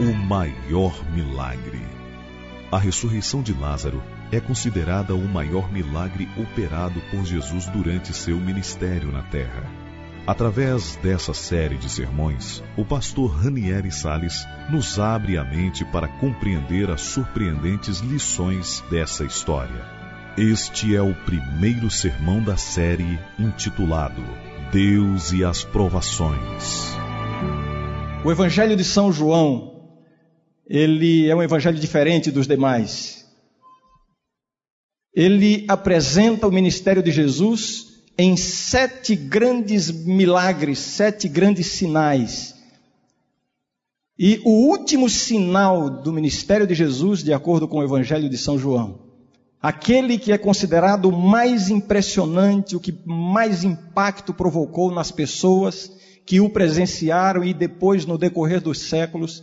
O maior milagre. A ressurreição de Lázaro é considerada o maior milagre operado por Jesus durante seu ministério na terra. Através dessa série de sermões, o pastor Ranieri Sales nos abre a mente para compreender as surpreendentes lições dessa história. Este é o primeiro sermão da série intitulado Deus e as Provações. O Evangelho de São João ele é um evangelho diferente dos demais. Ele apresenta o ministério de Jesus em sete grandes milagres, sete grandes sinais. E o último sinal do ministério de Jesus, de acordo com o Evangelho de São João, aquele que é considerado o mais impressionante, o que mais impacto provocou nas pessoas que o presenciaram e depois, no decorrer dos séculos,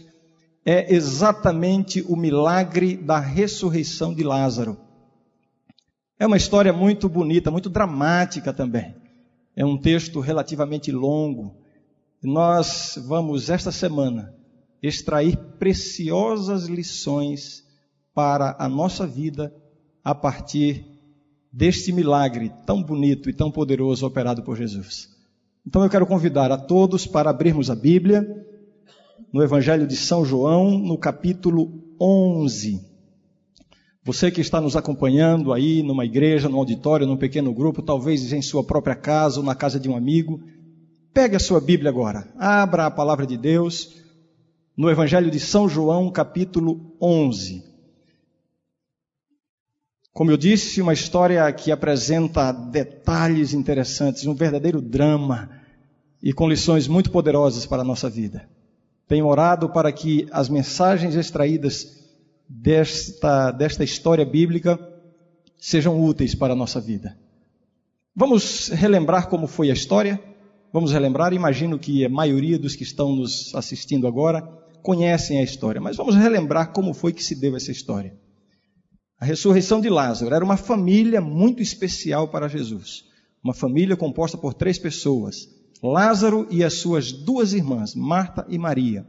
é exatamente o milagre da ressurreição de Lázaro. É uma história muito bonita, muito dramática também. É um texto relativamente longo. Nós vamos, esta semana, extrair preciosas lições para a nossa vida a partir deste milagre tão bonito e tão poderoso operado por Jesus. Então eu quero convidar a todos para abrirmos a Bíblia no Evangelho de São João, no capítulo 11. Você que está nos acompanhando aí numa igreja, num auditório, num pequeno grupo, talvez em sua própria casa ou na casa de um amigo, pegue a sua Bíblia agora, abra a palavra de Deus no Evangelho de São João, capítulo 11. Como eu disse, uma história que apresenta detalhes interessantes, um verdadeiro drama e com lições muito poderosas para a nossa vida. Tenho orado para que as mensagens extraídas desta, desta história bíblica sejam úteis para a nossa vida. Vamos relembrar como foi a história? Vamos relembrar, imagino que a maioria dos que estão nos assistindo agora conhecem a história, mas vamos relembrar como foi que se deu essa história. A ressurreição de Lázaro era uma família muito especial para Jesus. Uma família composta por três pessoas: Lázaro e as suas duas irmãs, Marta e Maria.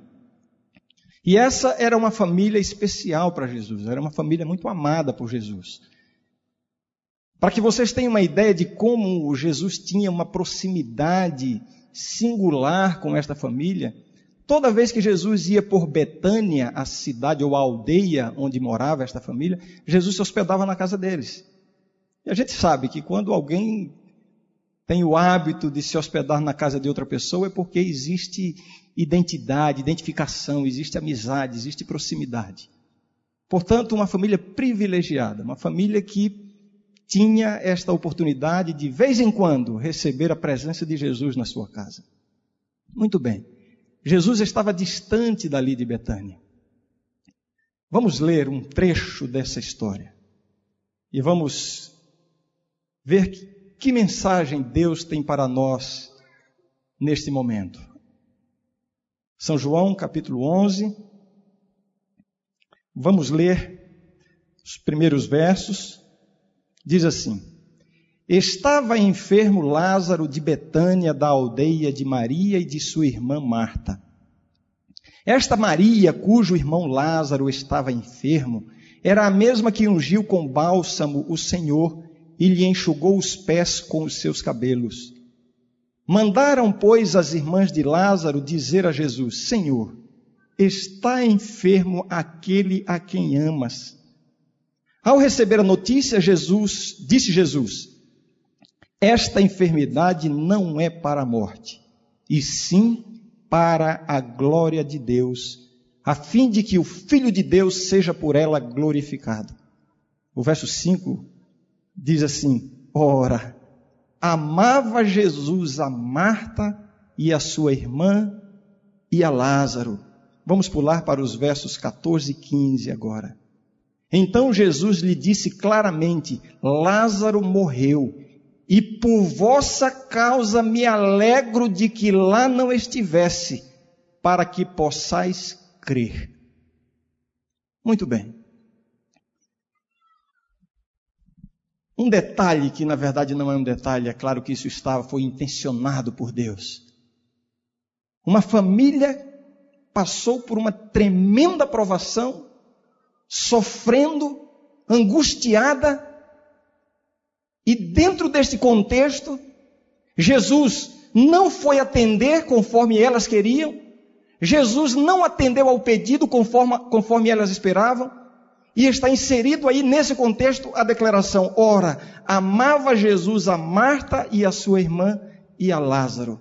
E essa era uma família especial para Jesus, era uma família muito amada por Jesus. Para que vocês tenham uma ideia de como Jesus tinha uma proximidade singular com esta família, toda vez que Jesus ia por Betânia, a cidade ou a aldeia onde morava esta família, Jesus se hospedava na casa deles. E a gente sabe que quando alguém tem o hábito de se hospedar na casa de outra pessoa é porque existe identidade, identificação, existe amizade, existe proximidade. Portanto, uma família privilegiada, uma família que tinha esta oportunidade de, vez em quando, receber a presença de Jesus na sua casa. Muito bem. Jesus estava distante dali de Betânia. Vamos ler um trecho dessa história e vamos ver que mensagem Deus tem para nós neste momento? São João, capítulo 11. Vamos ler os primeiros versos. Diz assim: Estava enfermo Lázaro de Betânia, da aldeia de Maria e de sua irmã Marta. Esta Maria, cujo irmão Lázaro estava enfermo, era a mesma que ungiu com bálsamo o Senhor e lhe enxugou os pés com os seus cabelos. Mandaram, pois, as irmãs de Lázaro dizer a Jesus: Senhor, está enfermo aquele a quem amas. Ao receber a notícia, Jesus disse Jesus: Esta enfermidade não é para a morte, e sim para a glória de Deus, a fim de que o Filho de Deus seja por ela glorificado. O verso 5 diz assim: Ora, amava Jesus a Marta e a sua irmã e a Lázaro. Vamos pular para os versos 14 e 15 agora. Então Jesus lhe disse claramente: Lázaro morreu, e por vossa causa me alegro de que lá não estivesse, para que possais crer. Muito bem. Um detalhe que na verdade não é um detalhe, é claro que isso estava, foi intencionado por Deus. Uma família passou por uma tremenda provação, sofrendo, angustiada, e dentro deste contexto, Jesus não foi atender conforme elas queriam, Jesus não atendeu ao pedido conforme, conforme elas esperavam, e está inserido aí nesse contexto a declaração: ora, amava Jesus a Marta e a sua irmã e a Lázaro.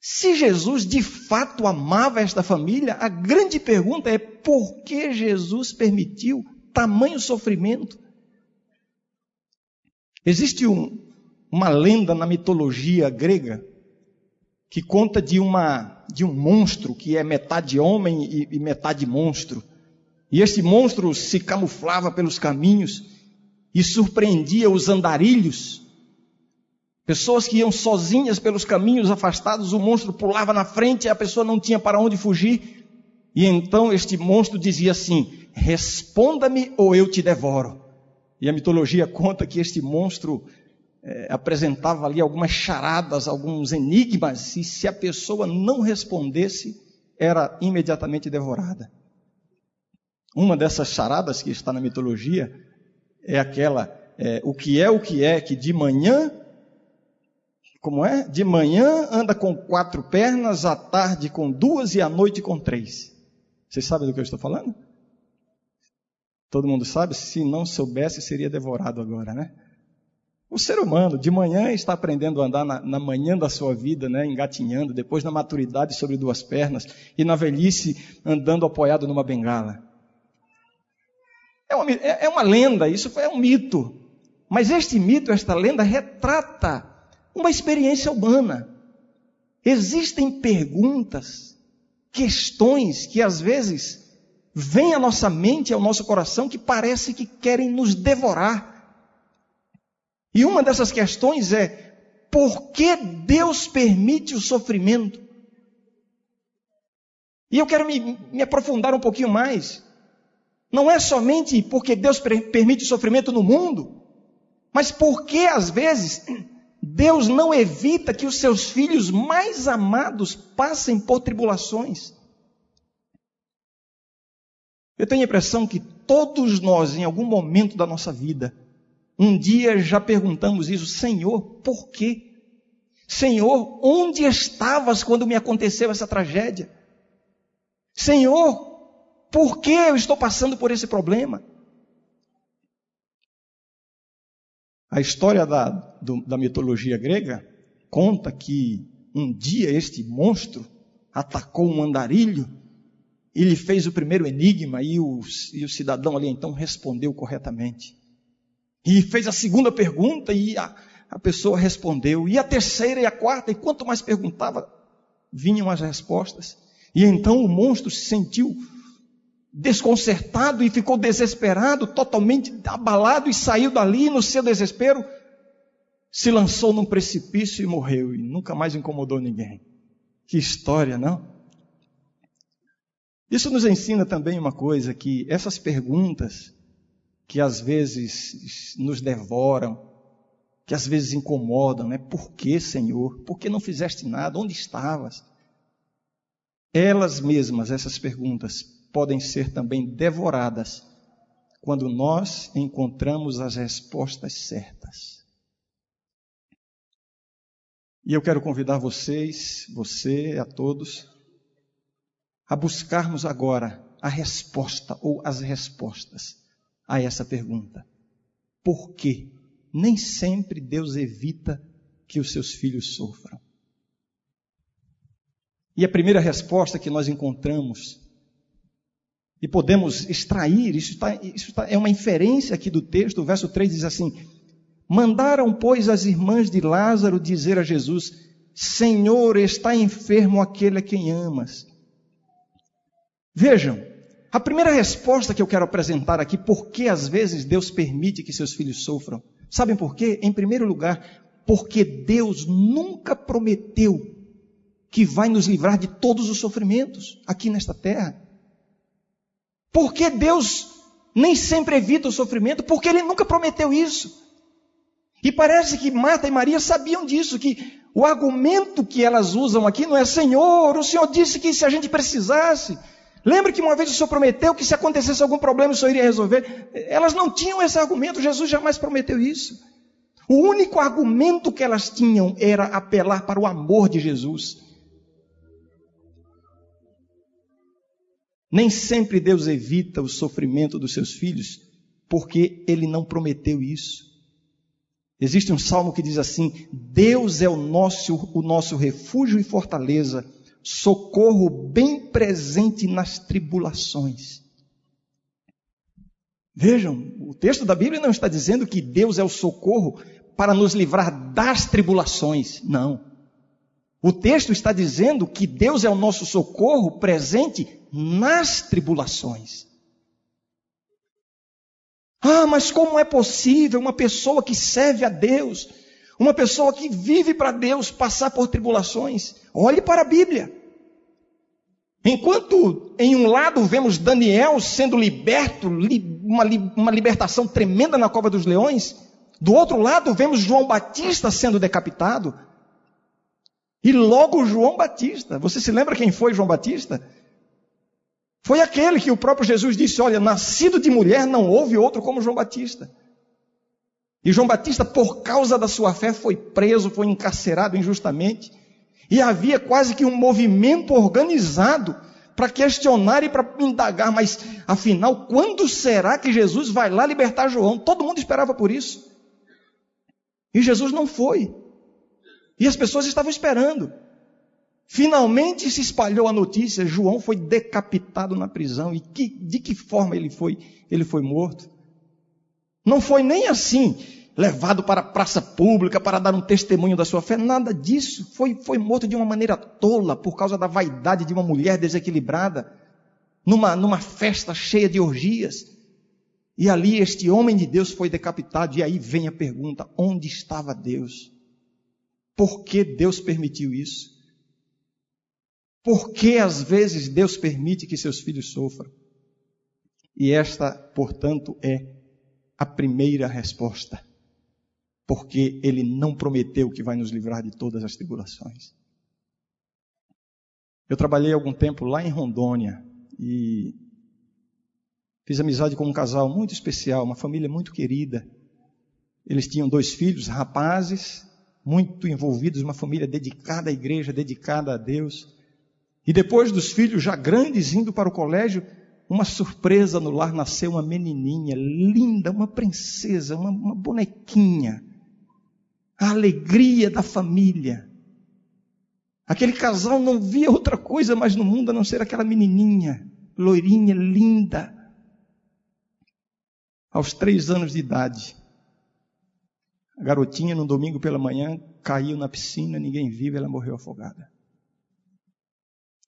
Se Jesus de fato amava esta família, a grande pergunta é por que Jesus permitiu tamanho sofrimento? Existe um, uma lenda na mitologia grega que conta de, uma, de um monstro que é metade homem e, e metade monstro. E este monstro se camuflava pelos caminhos e surpreendia os andarilhos Pessoas que iam sozinhas pelos caminhos afastados, o monstro pulava na frente e a pessoa não tinha para onde fugir. E então este monstro dizia assim: Responda-me ou eu te devoro. E a mitologia conta que este monstro é, apresentava ali algumas charadas, alguns enigmas, e se a pessoa não respondesse, era imediatamente devorada. Uma dessas charadas que está na mitologia é aquela: é, o que é o que é que de manhã como é? De manhã anda com quatro pernas, à tarde com duas e à noite com três. Vocês sabem do que eu estou falando? Todo mundo sabe? Se não soubesse, seria devorado agora, né? O ser humano, de manhã, está aprendendo a andar na, na, manhã da sua vida, né, engatinhando, depois na maturidade sobre duas pernas, e na velhice andando apoiado numa bengala. É uma, é, é uma lenda, isso é um mito. Mas este mito, esta lenda, retrata uma experiência humana. Existem perguntas, questões que às vezes vêm à nossa mente, ao nosso coração, que parece que querem nos devorar. E uma dessas questões é: por que Deus permite o sofrimento? E eu quero me, me aprofundar um pouquinho mais. Não é somente porque Deus permite sofrimento no mundo, mas porque às vezes Deus não evita que os seus filhos mais amados passem por tribulações. Eu tenho a impressão que todos nós, em algum momento da nossa vida, um dia já perguntamos isso, Senhor, por quê? Senhor, onde estavas quando me aconteceu essa tragédia? Senhor, por que eu estou passando por esse problema? A história da, do, da mitologia grega conta que um dia este monstro atacou um andarilho, ele fez o primeiro enigma e o, e o cidadão ali então respondeu corretamente. E fez a segunda pergunta e a, a pessoa respondeu. E a terceira e a quarta, e quanto mais perguntava, vinham as respostas. E então o monstro se sentiu desconcertado e ficou desesperado, totalmente abalado e saiu dali no seu desespero, se lançou num precipício e morreu e nunca mais incomodou ninguém. Que história, não? Isso nos ensina também uma coisa que essas perguntas que às vezes nos devoram, que às vezes incomodam, né? Por que, Senhor? Por que não fizeste nada? Onde estavas? Elas mesmas, essas perguntas, podem ser também devoradas quando nós encontramos as respostas certas. E eu quero convidar vocês, você, a todos, a buscarmos agora a resposta ou as respostas a essa pergunta. Por que nem sempre Deus evita que os seus filhos sofram? E a primeira resposta que nós encontramos e podemos extrair, isso, está, isso está, é uma inferência aqui do texto, o verso 3 diz assim: Mandaram, pois, as irmãs de Lázaro dizer a Jesus: Senhor, está enfermo aquele a quem amas. Vejam, a primeira resposta que eu quero apresentar aqui, por que às vezes Deus permite que seus filhos sofram? Sabem por quê? Em primeiro lugar, porque Deus nunca prometeu que vai nos livrar de todos os sofrimentos aqui nesta terra. Porque Deus nem sempre evita o sofrimento, porque Ele nunca prometeu isso. E parece que Marta e Maria sabiam disso, que O argumento que elas usam aqui não é Senhor, o Senhor disse que se a gente precisasse. Lembra que uma vez o Senhor prometeu que se acontecesse algum problema o Senhor iria resolver? Elas não tinham esse argumento, Jesus jamais prometeu isso. O único argumento que elas tinham era apelar para o amor de Jesus. Nem sempre Deus evita o sofrimento dos seus filhos, porque ele não prometeu isso. Existe um salmo que diz assim: Deus é o nosso, o nosso refúgio e fortaleza, socorro bem presente nas tribulações. Vejam, o texto da Bíblia não está dizendo que Deus é o socorro para nos livrar das tribulações. Não. O texto está dizendo que Deus é o nosso socorro presente nas tribulações. Ah, mas como é possível uma pessoa que serve a Deus, uma pessoa que vive para Deus, passar por tribulações? Olhe para a Bíblia. Enquanto em um lado vemos Daniel sendo liberto, uma, uma libertação tremenda na cova dos leões, do outro lado vemos João Batista sendo decapitado. E logo João Batista, você se lembra quem foi João Batista? Foi aquele que o próprio Jesus disse: Olha, nascido de mulher não houve outro como João Batista. E João Batista, por causa da sua fé, foi preso, foi encarcerado injustamente. E havia quase que um movimento organizado para questionar e para indagar, mas afinal, quando será que Jesus vai lá libertar João? Todo mundo esperava por isso. E Jesus não foi. E as pessoas estavam esperando. Finalmente se espalhou a notícia: João foi decapitado na prisão. E que, de que forma ele foi? Ele foi morto. Não foi nem assim, levado para a praça pública para dar um testemunho da sua fé, nada disso. Foi, foi morto de uma maneira tola, por causa da vaidade de uma mulher desequilibrada, numa, numa festa cheia de orgias. E ali este homem de Deus foi decapitado. E aí vem a pergunta: onde estava Deus? Por que Deus permitiu isso? Por que às vezes Deus permite que seus filhos sofram? E esta, portanto, é a primeira resposta. Porque Ele não prometeu que vai nos livrar de todas as tribulações. Eu trabalhei algum tempo lá em Rondônia e fiz amizade com um casal muito especial, uma família muito querida. Eles tinham dois filhos, rapazes, muito envolvidos, uma família dedicada à igreja, dedicada a Deus. E depois dos filhos já grandes indo para o colégio, uma surpresa no lar nasceu uma menininha linda, uma princesa, uma, uma bonequinha. A alegria da família. Aquele casal não via outra coisa mais no mundo a não ser aquela menininha, loirinha, linda. Aos três anos de idade, garotinha, no domingo pela manhã, caiu na piscina, ninguém viu, ela morreu afogada.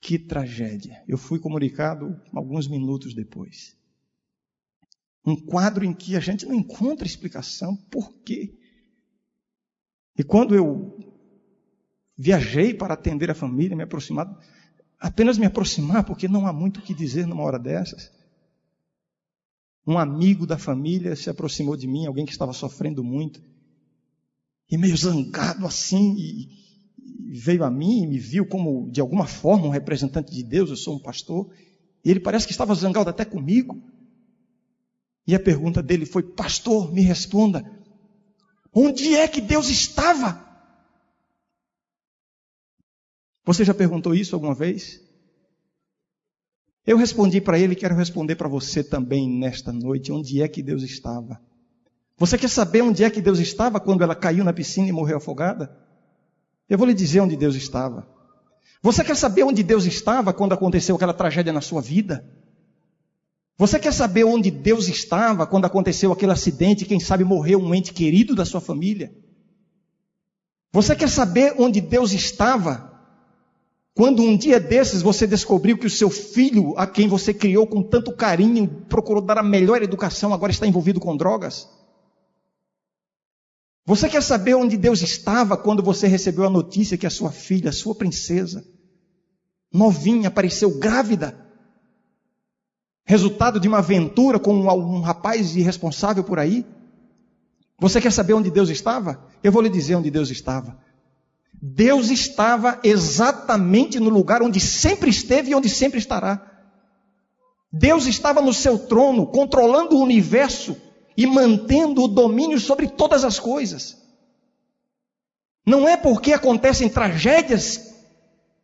Que tragédia. Eu fui comunicado alguns minutos depois. Um quadro em que a gente não encontra explicação por quê. E quando eu viajei para atender a família, me aproximar, apenas me aproximar, porque não há muito o que dizer numa hora dessas. Um amigo da família se aproximou de mim, alguém que estava sofrendo muito, e meio zangado assim, e, veio a mim e me viu como, de alguma forma, um representante de Deus, eu sou um pastor, e ele parece que estava zangado até comigo. E a pergunta dele foi: Pastor, me responda, onde é que Deus estava? Você já perguntou isso alguma vez? Eu respondi para ele, quero responder para você também nesta noite: onde é que Deus estava? Você quer saber onde é que Deus estava quando ela caiu na piscina e morreu afogada? Eu vou lhe dizer onde Deus estava. Você quer saber onde Deus estava quando aconteceu aquela tragédia na sua vida? Você quer saber onde Deus estava quando aconteceu aquele acidente, quem sabe morreu um ente querido da sua família? Você quer saber onde Deus estava quando um dia desses você descobriu que o seu filho, a quem você criou com tanto carinho, procurou dar a melhor educação, agora está envolvido com drogas? Você quer saber onde Deus estava quando você recebeu a notícia que a sua filha, a sua princesa, novinha, apareceu grávida? Resultado de uma aventura com um rapaz irresponsável por aí? Você quer saber onde Deus estava? Eu vou lhe dizer onde Deus estava. Deus estava exatamente no lugar onde sempre esteve e onde sempre estará. Deus estava no seu trono, controlando o universo e mantendo o domínio sobre todas as coisas. Não é porque acontecem tragédias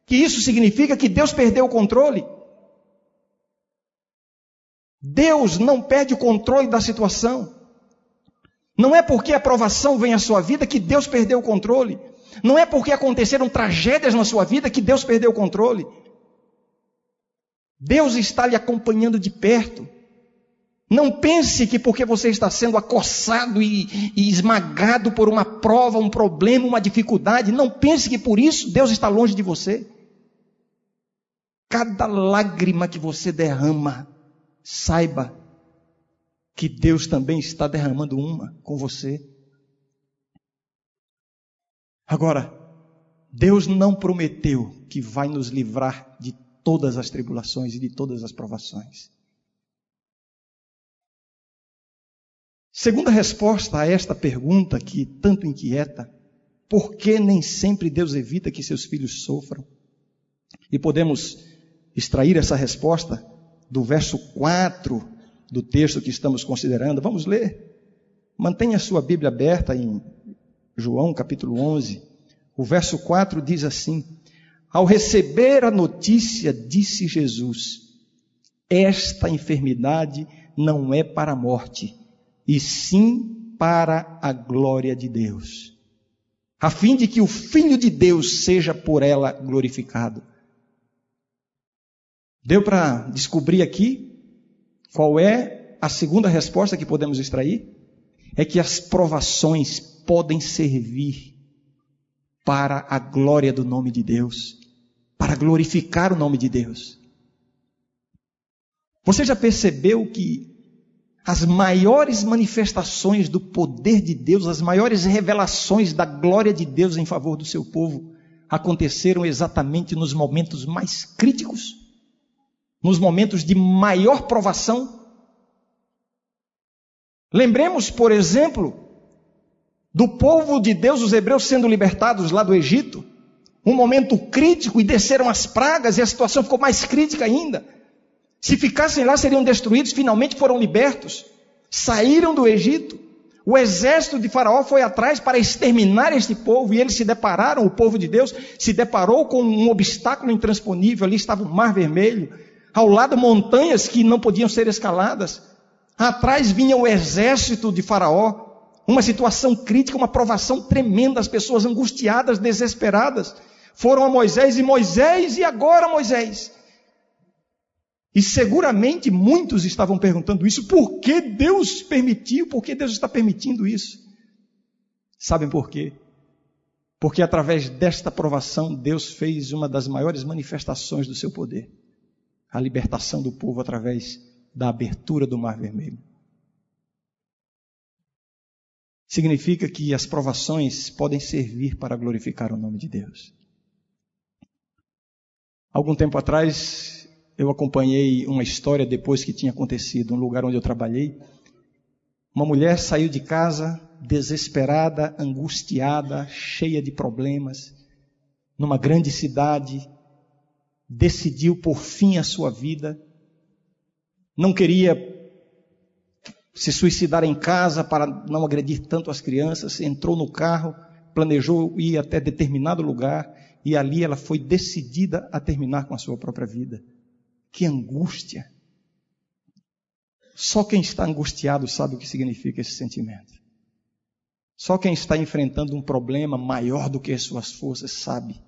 que isso significa que Deus perdeu o controle. Deus não perde o controle da situação. Não é porque a provação vem à sua vida que Deus perdeu o controle. Não é porque aconteceram tragédias na sua vida que Deus perdeu o controle. Deus está lhe acompanhando de perto. Não pense que porque você está sendo acossado e, e, esmagado por uma prova, um problema, uma dificuldade, não pense que por isso Deus está longe de você. Cada lágrima que você derrama, saiba que Deus também está derramando uma com você. Agora, Deus não prometeu que vai nos livrar de todas as tribulações e de todas as provações. Segunda resposta a esta pergunta que tanto inquieta, por que nem sempre Deus evita que seus filhos sofram? E podemos extrair essa resposta do verso 4 do texto que estamos considerando. Vamos ler. Mantenha sua Bíblia aberta em João capítulo 11, o verso 4 diz assim: Ao receber a notícia, disse Jesus: Esta enfermidade não é para a morte, e sim para a glória de Deus, a fim de que o Filho de Deus seja por ela glorificado. Deu para descobrir aqui qual é a segunda resposta que podemos extrair? É que as provações podem servir para a glória do nome de Deus, para glorificar o nome de Deus. Você já percebeu que as maiores manifestações do poder de Deus, as maiores revelações da glória de Deus em favor do seu povo, aconteceram exatamente nos momentos mais críticos, nos momentos de maior provação? Lembremos, por exemplo, do povo de Deus, os hebreus sendo libertados lá do Egito, um momento crítico e desceram as pragas e a situação ficou mais crítica ainda. Se ficassem lá seriam destruídos, finalmente foram libertos, saíram do Egito. O exército de Faraó foi atrás para exterminar este povo e eles se depararam, o povo de Deus se deparou com um obstáculo intransponível. Ali estava o Mar Vermelho, ao lado montanhas que não podiam ser escaladas. Atrás vinha o exército de Faraó, uma situação crítica, uma provação tremenda, as pessoas angustiadas, desesperadas, foram a Moisés e Moisés, e agora Moisés? E seguramente muitos estavam perguntando isso, por que Deus permitiu, por que Deus está permitindo isso? Sabem por quê? Porque através desta provação, Deus fez uma das maiores manifestações do seu poder a libertação do povo através da abertura do Mar Vermelho significa que as provações podem servir para glorificar o nome de Deus. Algum tempo atrás, eu acompanhei uma história depois que tinha acontecido, um lugar onde eu trabalhei. Uma mulher saiu de casa desesperada, angustiada, cheia de problemas, numa grande cidade, decidiu por fim a sua vida, não queria se suicidar em casa para não agredir tanto as crianças, entrou no carro, planejou ir até determinado lugar e ali ela foi decidida a terminar com a sua própria vida. Que angústia! Só quem está angustiado sabe o que significa esse sentimento. Só quem está enfrentando um problema maior do que as suas forças sabe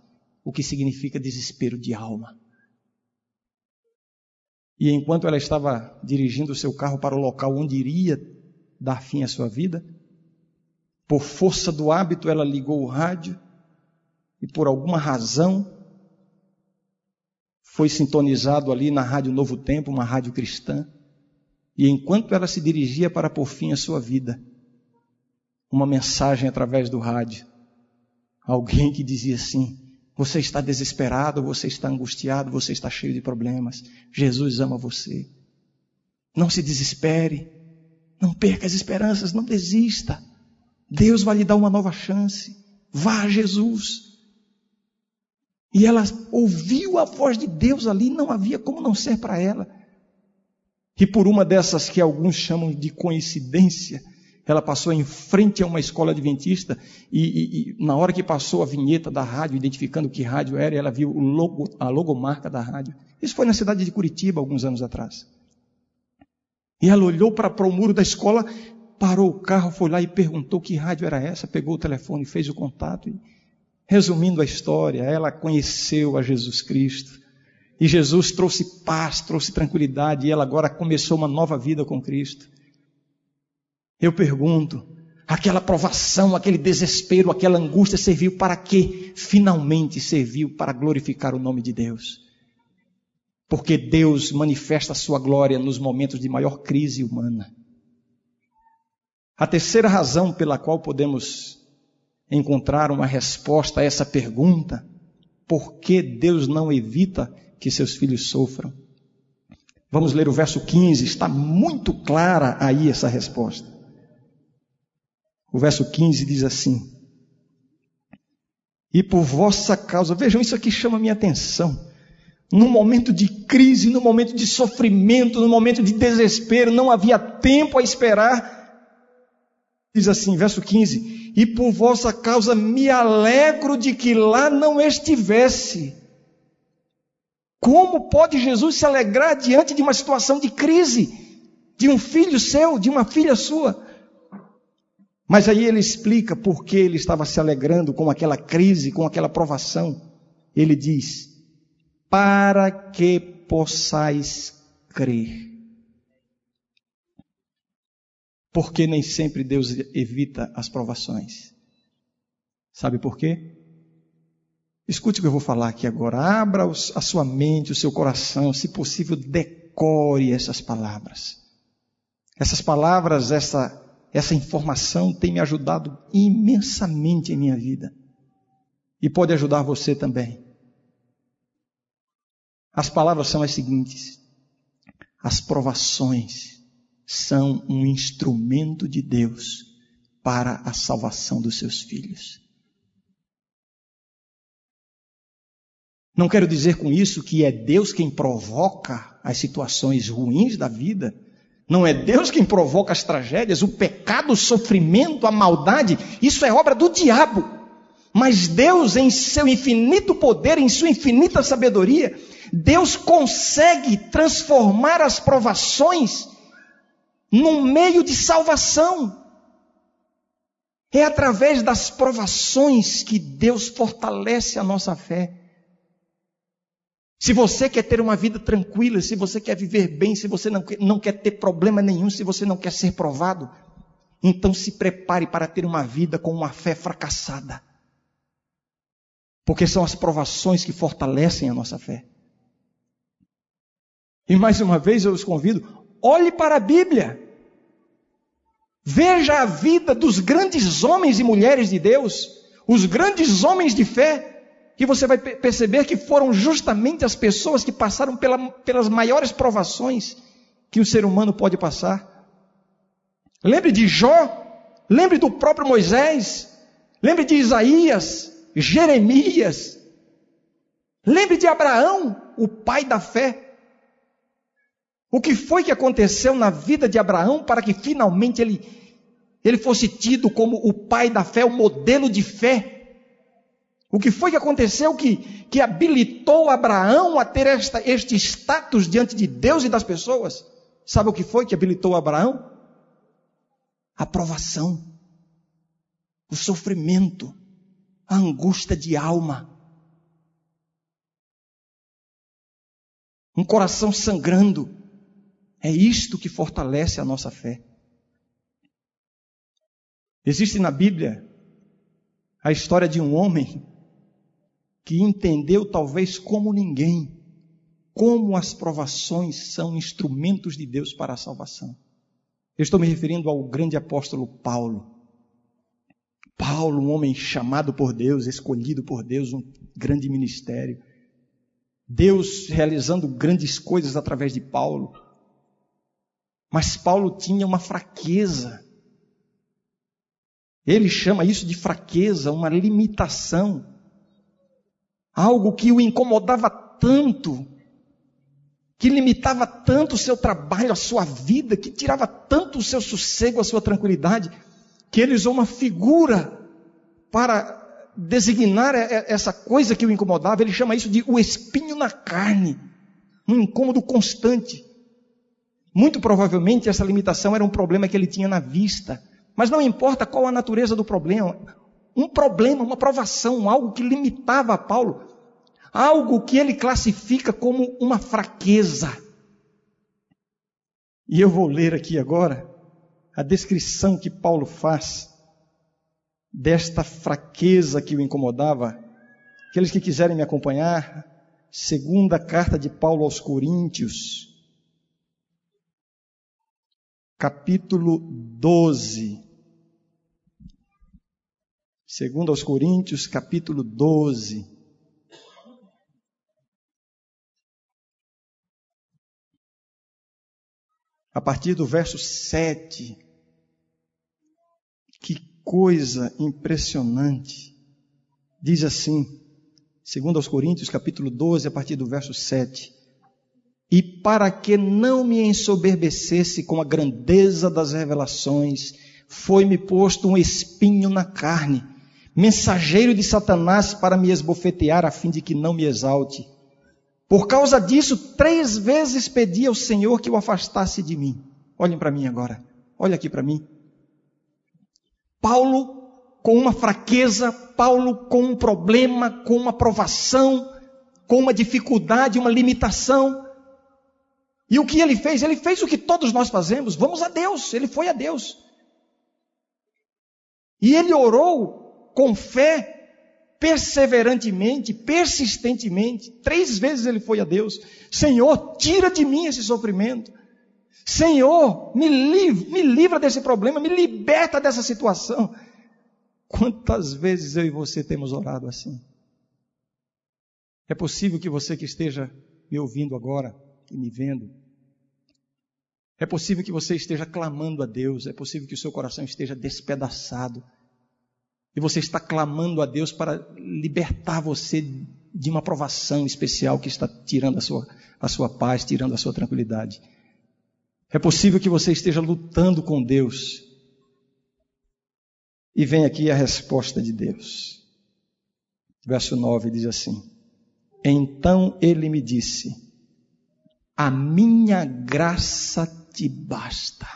o que significa desespero de alma. E enquanto ela estava dirigindo o seu carro para o local onde iria dar fim à sua vida, por força do hábito, ela ligou o rádio e por alguma razão foi sintonizado ali na Rádio Novo Tempo, uma rádio cristã. E enquanto ela se dirigia para por fim à sua vida, uma mensagem através do rádio, alguém que dizia assim: você está desesperado, você está angustiado, você está cheio de problemas. Jesus ama você. Não se desespere. Não perca as esperanças, não desista. Deus vai lhe dar uma nova chance. Vá a Jesus. E ela ouviu a voz de Deus ali, não havia como não ser para ela. E por uma dessas que alguns chamam de coincidência, ela passou em frente a uma escola adventista e, e, e, na hora que passou a vinheta da rádio, identificando que rádio era, ela viu logo, a logomarca da rádio. Isso foi na cidade de Curitiba, alguns anos atrás. E ela olhou para, o muro da escola, parou o carro, foi lá e perguntou que rádio era essa, pegou o telefone, fez o contato e Resumindo a história, ela conheceu a Jesus Cristo. E Jesus trouxe paz, trouxe tranquilidade, e ela agora começou uma nova vida com Cristo. Eu pergunto, aquela provação, aquele desespero, aquela angústia serviu para quê? Finalmente serviu para glorificar o nome de Deus. Porque Deus manifesta a sua glória nos momentos de maior crise humana. A terceira razão pela qual podemos encontrar uma resposta a essa pergunta: por que Deus não evita que seus filhos sofram? Vamos ler o verso 15, está muito clara aí essa resposta. O verso 15 diz assim: E por vossa causa, vejam, isso aqui chama minha atenção. No momento de crise, no momento de sofrimento, no momento de desespero, não havia tempo a esperar. Diz assim, verso 15: e por vossa causa me alegro de que lá não estivesse. Como pode Jesus se alegrar diante de uma situação de crise, de um filho seu, de uma filha sua? Mas aí ele explica por que ele estava se alegrando com aquela crise, com aquela provação. Ele diz: para que possais crer. Porque nem sempre Deus evita as provações. Sabe por quê? Escute o que eu vou falar aqui agora. Abra a sua mente, o seu coração, se possível, decore essas palavras. Essas palavras, essa, essa informação tem me ajudado imensamente em minha vida. E pode ajudar você também. As palavras são as seguintes: as provações são um instrumento de Deus para a salvação dos seus filhos. Não quero dizer com isso que é Deus quem provoca as situações ruins da vida. Não é Deus quem provoca as tragédias, o pecado, o sofrimento, a maldade. Isso é obra do diabo. Mas Deus, em seu infinito poder, em sua infinita sabedoria, Deus consegue transformar as provações num meio de salvação. É através das provações que Deus fortalece a nossa fé. Se você quer ter uma vida tranquila, se você quer viver bem, se você não quer, não quer ter problema nenhum, se você não quer ser provado, então se prepare para ter uma vida com uma fé fracassada. Porque são as provações que fortalecem a nossa fé. E mais uma vez eu os convido, Olhe para a Bíblia. Veja a vida dos grandes homens e mulheres de Deus, os grandes homens de fé, que você vai perceber que foram justamente as pessoas que passaram pela, pelas maiores provações que o ser humano pode passar. Lembre de Jó, lembre do próprio Moisés, lembre de Isaías, Jeremias, lembre de Abraão, o pai da fé. O que foi que aconteceu na vida de Abraão para que finalmente ele, ele fosse tido como o pai da fé, o modelo de fé? O que foi que aconteceu que, que habilitou Abraão a ter esta, este status diante de Deus e das pessoas? Sabe o que foi que habilitou Abraão? A provação, o sofrimento, a angústia de alma. Um coração sangrando, é isto que fortalece a nossa fé. Existe na Bíblia a história de um homem que entendeu, talvez como ninguém, como as provações são instrumentos de Deus para a salvação. Eu estou me referindo ao grande apóstolo Paulo. Paulo, um homem chamado por Deus, escolhido por Deus, um grande ministério. Deus realizando grandes coisas através de Paulo. Mas Paulo tinha uma fraqueza. Ele chama isso de fraqueza, uma limitação. algo que o incomodava tanto, que limitava tanto o seu trabalho, a sua vida, que tirava tanto o seu sossego, a sua tranquilidade, que ele usou uma figura para designar essa coisa que o incomodava. Ele chama isso de o espinho na carne, um incômodo constante. Muito provavelmente essa limitação era um problema que ele tinha na vista. Mas não importa qual a natureza do problema, um problema, uma provação, algo que limitava Paulo, algo que ele classifica como uma fraqueza. E eu vou ler aqui agora a descrição que Paulo faz desta fraqueza que o incomodava. Aqueles que quiserem me acompanhar, segunda carta de Paulo aos Coríntios, capítulo 12. Segundo aos Coríntios, capítulo 12. A partir do verso 7. Que coisa impressionante. Diz assim, segundo aos Coríntios, capítulo 12, a partir do verso 7 e para que não me ensoberbecesse com a grandeza das revelações, foi-me posto um espinho na carne, mensageiro de Satanás para me esbofetear a fim de que não me exalte. Por causa disso, três vezes pedi ao Senhor que o afastasse de mim. Olhem para mim agora. Olha aqui para mim. Paulo com uma fraqueza, Paulo com um problema, com uma provação, com uma dificuldade, uma limitação. E o que ele fez? Ele fez o que todos nós fazemos. Vamos a Deus. Ele foi a Deus. E ele orou com fé, perseverantemente, persistentemente. Três vezes ele foi a Deus: Senhor, tira de mim esse sofrimento. Senhor, me livra, me livra desse problema, me liberta dessa situação. Quantas vezes eu e você temos orado assim? É possível que você que esteja me ouvindo agora e me vendo, é possível que você esteja clamando a Deus, é possível que o seu coração esteja despedaçado. E você está clamando a Deus para libertar você de uma provação especial que está tirando a sua, a sua paz, tirando a sua tranquilidade. É possível que você esteja lutando com Deus. E vem aqui a resposta de Deus. Verso 9 diz assim: Então ele me disse: A minha graça te basta.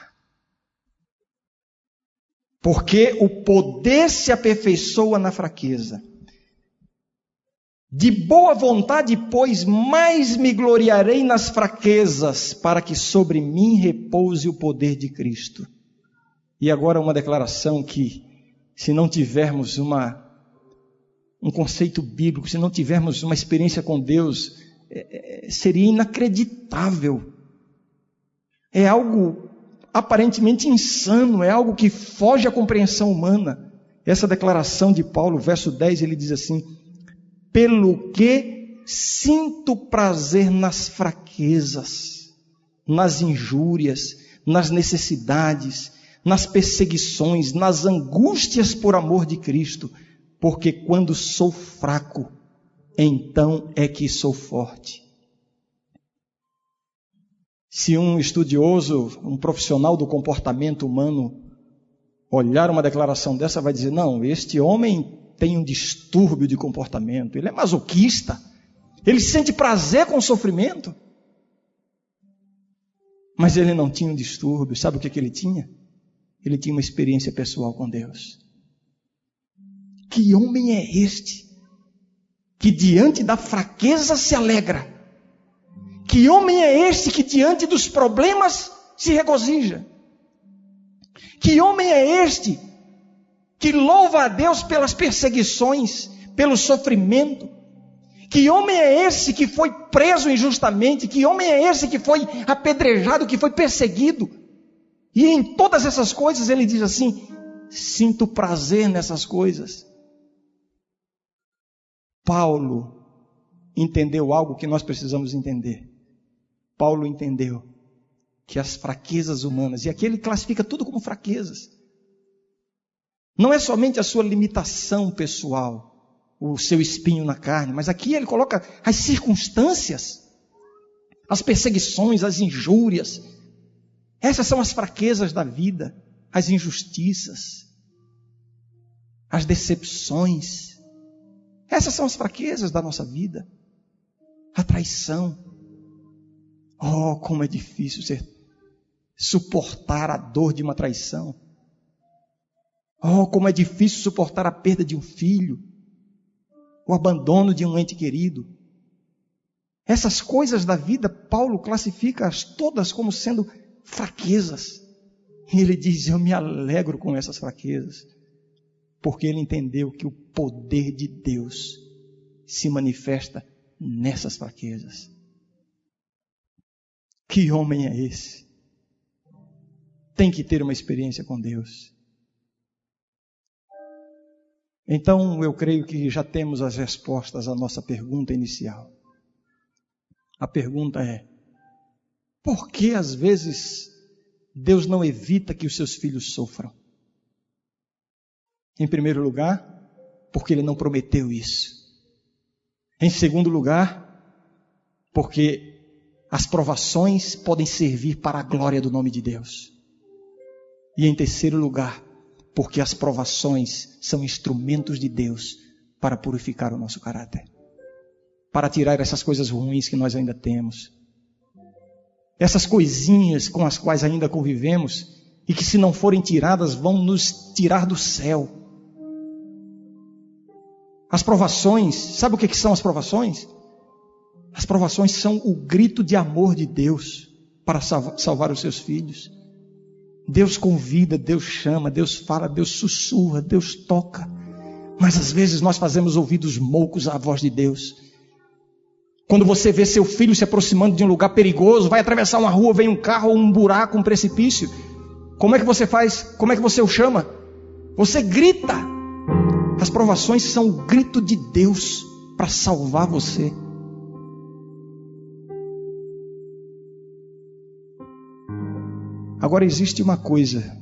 Porque o poder se aperfeiçoa na fraqueza. De boa vontade, pois, mais me gloriarei nas fraquezas, para que sobre mim repouse o poder de Cristo. E agora uma declaração que, se não tivermos uma, um conceito bíblico, se não tivermos uma experiência com Deus, é, é seria inacreditável é algo aparentemente insano, é algo que foge à compreensão humana. Essa declaração de Paulo, verso 10, ele diz assim: Pelo que sinto prazer nas fraquezas, nas injúrias, nas necessidades, nas perseguições, nas angústias por amor de Cristo, porque quando sou fraco, então é que sou forte. Se um estudioso, um profissional do comportamento humano, olhar uma declaração dessa, vai dizer: não, este homem tem um distúrbio de comportamento, ele é masoquista, ele sente prazer com o sofrimento. Mas ele não tinha um distúrbio, sabe o que, que ele tinha? Ele tinha uma experiência pessoal com Deus. Que homem é este que diante da fraqueza se alegra? Que homem é este que diante dos problemas se regozija? Que homem é este que louva a Deus pelas perseguições, pelo sofrimento? Que homem é esse que foi preso injustamente? Que homem é esse que foi apedrejado, que foi perseguido? E em todas essas coisas ele diz assim: sinto prazer nessas coisas. Paulo entendeu algo que nós precisamos entender. Paulo entendeu que as fraquezas humanas, e aqui ele classifica tudo como fraquezas, não é somente a sua limitação pessoal, o seu espinho na carne, mas aqui ele coloca as circunstâncias, as perseguições, as injúrias. Essas são as fraquezas da vida, as injustiças, as decepções. Essas são as fraquezas da nossa vida. A traição. Oh, como é difícil ser, suportar a dor de uma traição. Oh, como é difícil suportar a perda de um filho, o abandono de um ente querido. Essas coisas da vida, Paulo classifica-as todas como sendo fraquezas. E ele diz: Eu me alegro com essas fraquezas, porque ele entendeu que o poder de Deus se manifesta nessas fraquezas. Que homem é esse? Tem que ter uma experiência com Deus. Então, eu creio que já temos as respostas à nossa pergunta inicial. A pergunta é: por que às vezes Deus não evita que os seus filhos sofram? Em primeiro lugar, porque Ele não prometeu isso. Em segundo lugar, porque as provações podem servir para a glória do nome de Deus. E em terceiro lugar, porque as provações são instrumentos de Deus para purificar o nosso caráter, para tirar essas coisas ruins que nós ainda temos, essas coisinhas com as quais ainda convivemos e que, se não forem tiradas, vão nos tirar do céu. As provações, sabe o que são as provações? As provações são o grito de amor de Deus para salvar os seus filhos. Deus convida, Deus chama, Deus fala, Deus sussurra, Deus toca. Mas às vezes nós fazemos ouvidos moucos à voz de Deus. Quando você vê seu filho se aproximando de um lugar perigoso, vai atravessar uma rua, vem um carro, um buraco, um precipício. Como é que você faz? Como é que você o chama? Você grita. As provações são o grito de Deus para salvar você. Agora existe uma coisa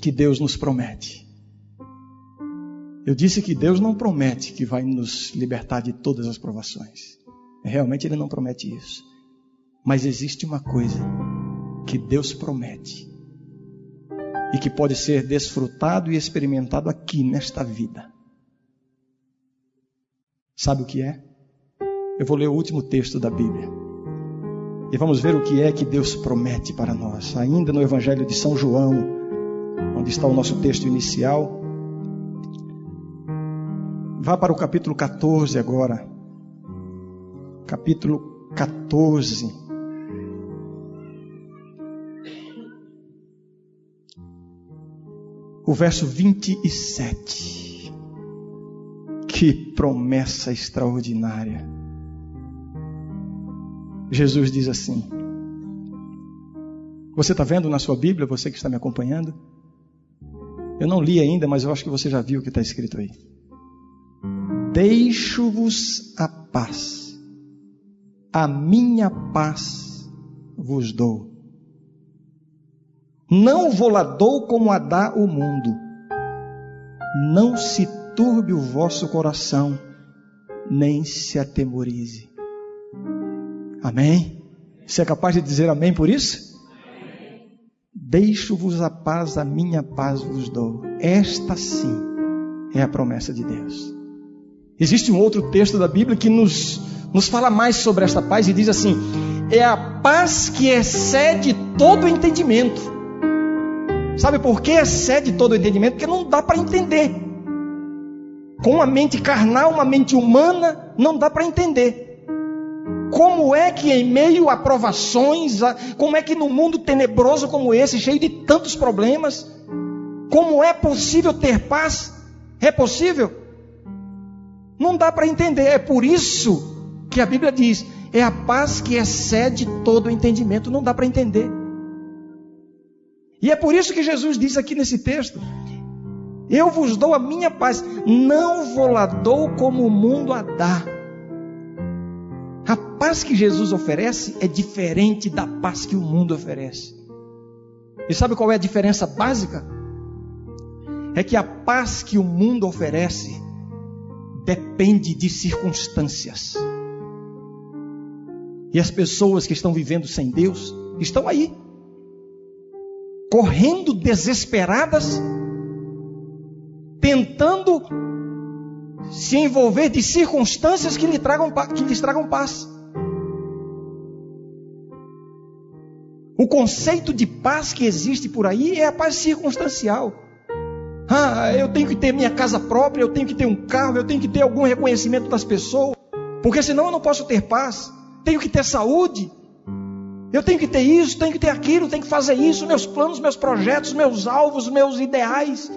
que Deus nos promete. Eu disse que Deus não promete que vai nos libertar de todas as provações. Realmente Ele não promete isso. Mas existe uma coisa que Deus promete e que pode ser desfrutado e experimentado aqui nesta vida. Sabe o que é? Eu vou ler o último texto da Bíblia. E vamos ver o que é que Deus promete para nós, ainda no Evangelho de São João, onde está o nosso texto inicial. Vá para o capítulo 14 agora. Capítulo 14. O verso 27. Que promessa extraordinária. Jesus diz assim. Você está vendo na sua Bíblia, você que está me acompanhando? Eu não li ainda, mas eu acho que você já viu o que está escrito aí. Deixo-vos a paz, a minha paz vos dou. Não vou lá dou como a dá o mundo. Não se turbe o vosso coração, nem se atemorize. Amém? Você é capaz de dizer amém por isso? Deixo-vos a paz, a minha paz vos dou. Esta sim é a promessa de Deus. Existe um outro texto da Bíblia que nos, nos fala mais sobre esta paz e diz assim: é a paz que excede todo o entendimento. Sabe por que excede todo o entendimento? Porque não dá para entender. Com uma mente carnal, uma mente humana, não dá para entender. Como é que em meio a provações, como é que no mundo tenebroso como esse, cheio de tantos problemas, como é possível ter paz? É possível? Não dá para entender. É por isso que a Bíblia diz: é a paz que excede todo o entendimento. Não dá para entender. E é por isso que Jesus diz aqui nesse texto: Eu vos dou a minha paz, não vou lá dou como o mundo a dá paz que Jesus oferece é diferente da paz que o mundo oferece. E sabe qual é a diferença básica? É que a paz que o mundo oferece depende de circunstâncias. E as pessoas que estão vivendo sem Deus estão aí, correndo desesperadas, tentando se envolver de circunstâncias que, lhe tragam, que lhes tragam paz. O conceito de paz que existe por aí é a paz circunstancial. Ah, eu tenho que ter minha casa própria, eu tenho que ter um carro, eu tenho que ter algum reconhecimento das pessoas, porque senão eu não posso ter paz. Tenho que ter saúde, eu tenho que ter isso, tenho que ter aquilo, tenho que fazer isso, meus planos, meus projetos, meus alvos, meus ideais.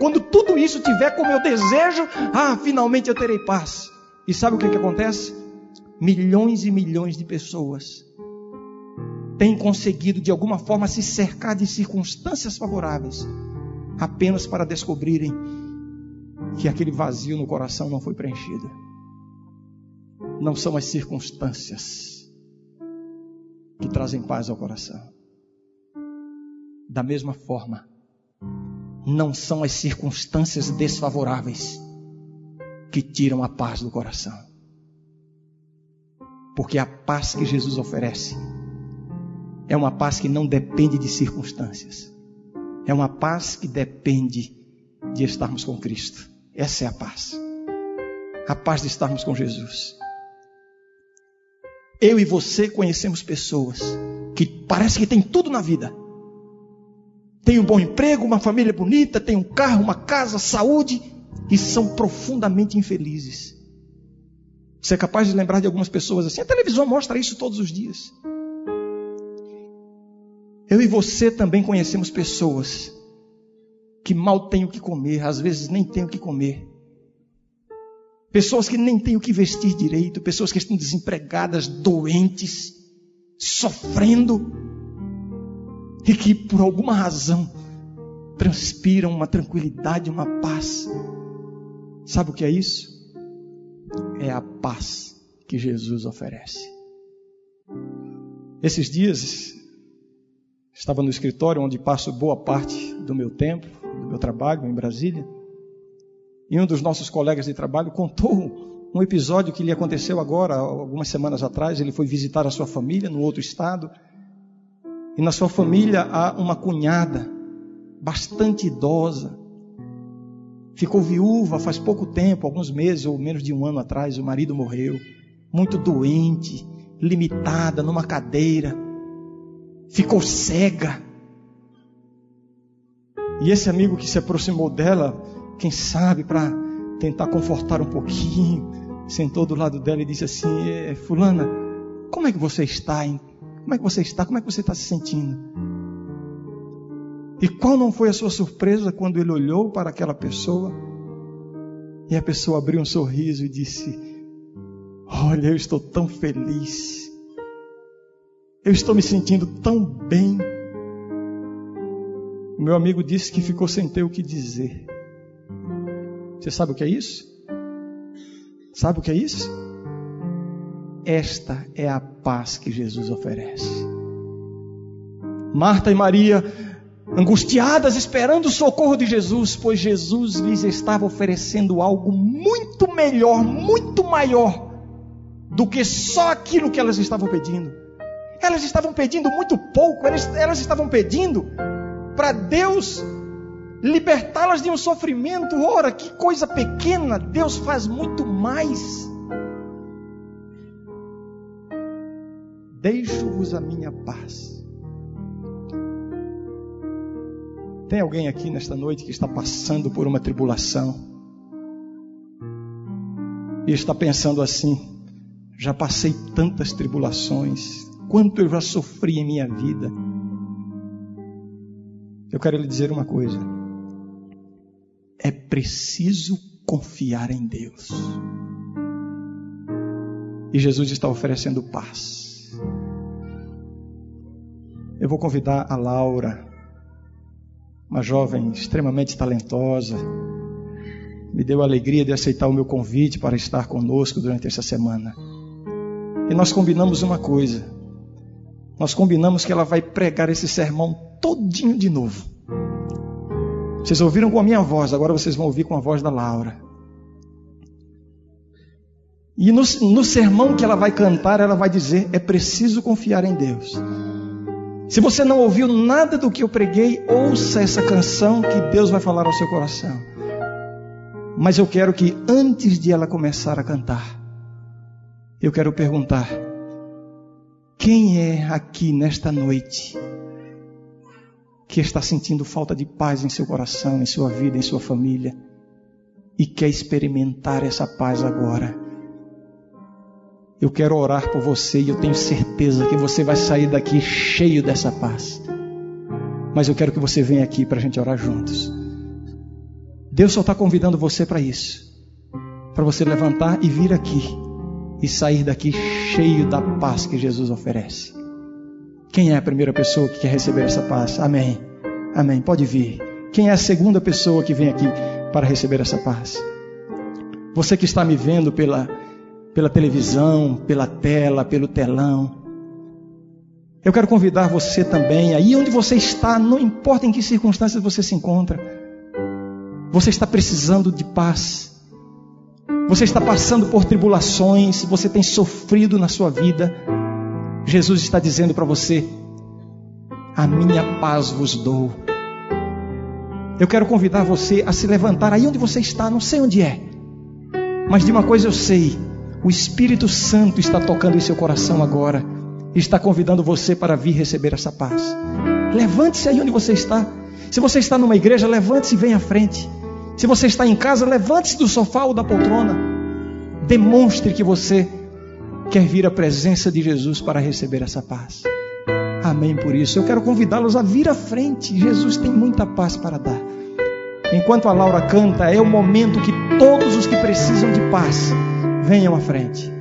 Quando tudo isso tiver como eu desejo, ah, finalmente eu terei paz. E sabe o que, que acontece? Milhões e milhões de pessoas têm conseguido de alguma forma se cercar de circunstâncias favoráveis, apenas para descobrirem que aquele vazio no coração não foi preenchido. Não são as circunstâncias que trazem paz ao coração. Da mesma forma, não são as circunstâncias desfavoráveis que tiram a paz do coração. Porque a paz que Jesus oferece é uma paz que não depende de circunstâncias. É uma paz que depende de estarmos com Cristo. Essa é a paz. A paz de estarmos com Jesus. Eu e você conhecemos pessoas que parece que tem tudo na vida tem um bom emprego, uma família bonita, tem um carro, uma casa, saúde e são profundamente infelizes. Você é capaz de lembrar de algumas pessoas assim? A televisão mostra isso todos os dias. Eu e você também conhecemos pessoas que mal têm o que comer, às vezes nem têm o que comer. Pessoas que nem têm o que vestir direito, pessoas que estão desempregadas, doentes, sofrendo e que por alguma razão transpiram uma tranquilidade, uma paz. Sabe o que é isso? É a paz que Jesus oferece. Esses dias estava no escritório onde passo boa parte do meu tempo, do meu trabalho em Brasília, e um dos nossos colegas de trabalho contou um episódio que lhe aconteceu agora, algumas semanas atrás. Ele foi visitar a sua família no outro estado e na sua família há uma cunhada, bastante idosa. Ficou viúva faz pouco tempo, alguns meses ou menos de um ano atrás. O marido morreu, muito doente, limitada numa cadeira. Ficou cega. E esse amigo que se aproximou dela, quem sabe, para tentar confortar um pouquinho, sentou do lado dela e disse assim: é, Fulana, como é que você está? Hein? Como é que você está? Como é que você está se sentindo? E qual não foi a sua surpresa quando ele olhou para aquela pessoa e a pessoa abriu um sorriso e disse: Olha, eu estou tão feliz, eu estou me sentindo tão bem. O meu amigo disse que ficou sem ter o que dizer. Você sabe o que é isso? Sabe o que é isso? Esta é a paz que Jesus oferece. Marta e Maria, angustiadas, esperando o socorro de Jesus, pois Jesus lhes estava oferecendo algo muito melhor, muito maior do que só aquilo que elas estavam pedindo. Elas estavam pedindo muito pouco, elas, elas estavam pedindo para Deus libertá-las de um sofrimento. Ora, que coisa pequena, Deus faz muito mais. Deixo-vos a minha paz. Tem alguém aqui nesta noite que está passando por uma tribulação e está pensando assim: já passei tantas tribulações, quanto eu já sofri em minha vida. Eu quero lhe dizer uma coisa: é preciso confiar em Deus. E Jesus está oferecendo paz. Eu vou convidar a Laura, uma jovem extremamente talentosa, me deu a alegria de aceitar o meu convite para estar conosco durante essa semana. E nós combinamos uma coisa. Nós combinamos que ela vai pregar esse sermão todinho de novo. Vocês ouviram com a minha voz, agora vocês vão ouvir com a voz da Laura. E no, no sermão que ela vai cantar, ela vai dizer: é preciso confiar em Deus. Se você não ouviu nada do que eu preguei, ouça essa canção que Deus vai falar ao seu coração. Mas eu quero que antes de ela começar a cantar, eu quero perguntar: quem é aqui nesta noite que está sentindo falta de paz em seu coração, em sua vida, em sua família e quer experimentar essa paz agora? Eu quero orar por você e eu tenho certeza que você vai sair daqui cheio dessa paz. Mas eu quero que você venha aqui para a gente orar juntos. Deus só está convidando você para isso. Para você levantar e vir aqui. E sair daqui cheio da paz que Jesus oferece. Quem é a primeira pessoa que quer receber essa paz? Amém. Amém. Pode vir. Quem é a segunda pessoa que vem aqui para receber essa paz? Você que está me vendo pela pela televisão, pela tela, pelo telão. Eu quero convidar você também, aí onde você está, não importa em que circunstâncias você se encontra, você está precisando de paz, você está passando por tribulações, você tem sofrido na sua vida. Jesus está dizendo para você: A minha paz vos dou. Eu quero convidar você a se levantar aí onde você está, não sei onde é, mas de uma coisa eu sei: o Espírito Santo está tocando em seu coração agora. Está convidando você para vir receber essa paz. Levante-se aí onde você está. Se você está numa igreja, levante-se e venha à frente. Se você está em casa, levante-se do sofá ou da poltrona. Demonstre que você quer vir à presença de Jesus para receber essa paz. Amém por isso. Eu quero convidá-los a vir à frente. Jesus tem muita paz para dar. Enquanto a Laura canta, é o momento que todos os que precisam de paz venham à frente.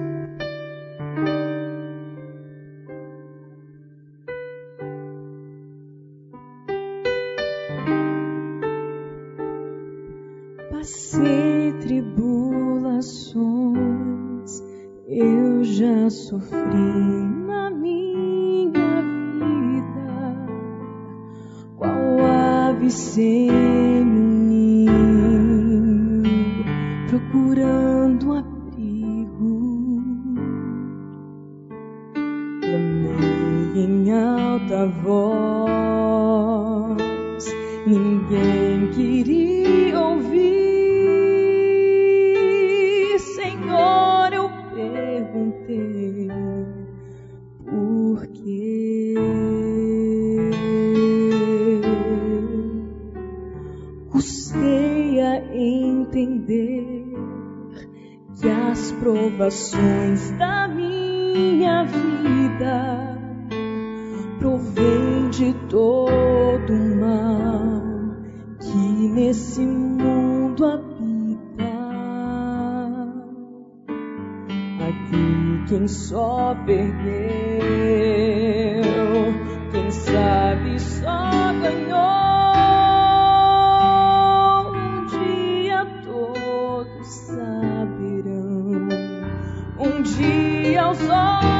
Aqui quem só perdeu, quem sabe só ganhou. Um dia todos saberão, um dia os olhos.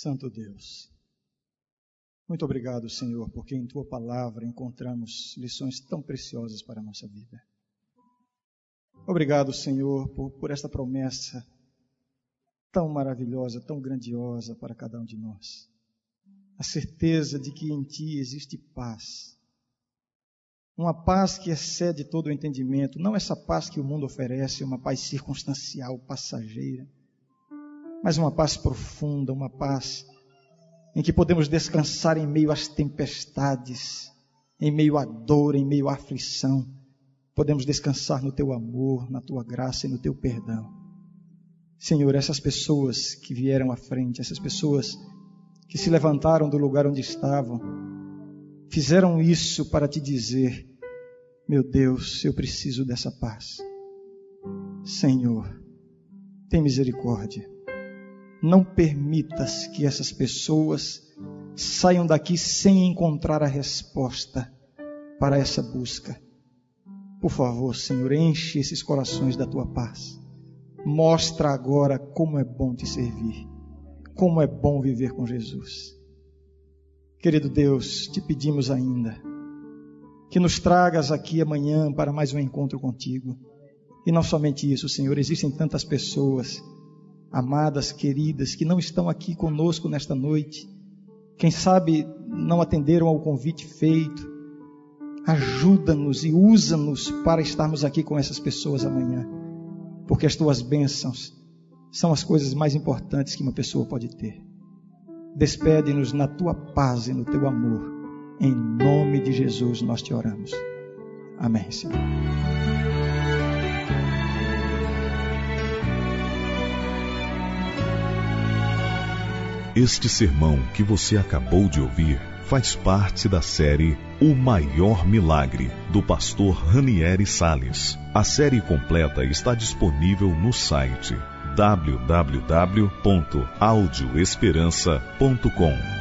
Santo Deus. Muito obrigado, Senhor, porque em tua palavra encontramos lições tão preciosas para a nossa vida. Obrigado, Senhor, por, por esta promessa tão maravilhosa, tão grandiosa para cada um de nós. A certeza de que em ti existe paz. Uma paz que excede todo o entendimento, não essa paz que o mundo oferece, uma paz circunstancial, passageira, mas uma paz profunda, uma paz em que podemos descansar em meio às tempestades, em meio à dor, em meio à aflição. Podemos descansar no teu amor, na tua graça e no teu perdão. Senhor, essas pessoas que vieram à frente, essas pessoas que se levantaram do lugar onde estavam, fizeram isso para te dizer: meu Deus, eu preciso dessa paz. Senhor, tem misericórdia. Não permitas que essas pessoas saiam daqui sem encontrar a resposta para essa busca. Por favor, Senhor, enche esses corações da tua paz. Mostra agora como é bom te servir, como é bom viver com Jesus. Querido Deus, te pedimos ainda que nos tragas aqui amanhã para mais um encontro contigo. E não somente isso, Senhor, existem tantas pessoas, amadas, queridas, que não estão aqui conosco nesta noite. Quem sabe não atenderam ao convite feito. Ajuda-nos e usa-nos para estarmos aqui com essas pessoas amanhã porque as tuas bênçãos são as coisas mais importantes que uma pessoa pode ter. Despede-nos na tua paz e no teu amor. Em nome de Jesus nós te oramos. Amém, Senhor. Este sermão que você acabou de ouvir faz parte da série O Maior Milagre, do pastor Ranieri Sales. A série completa está disponível no site www.audioesperança.com.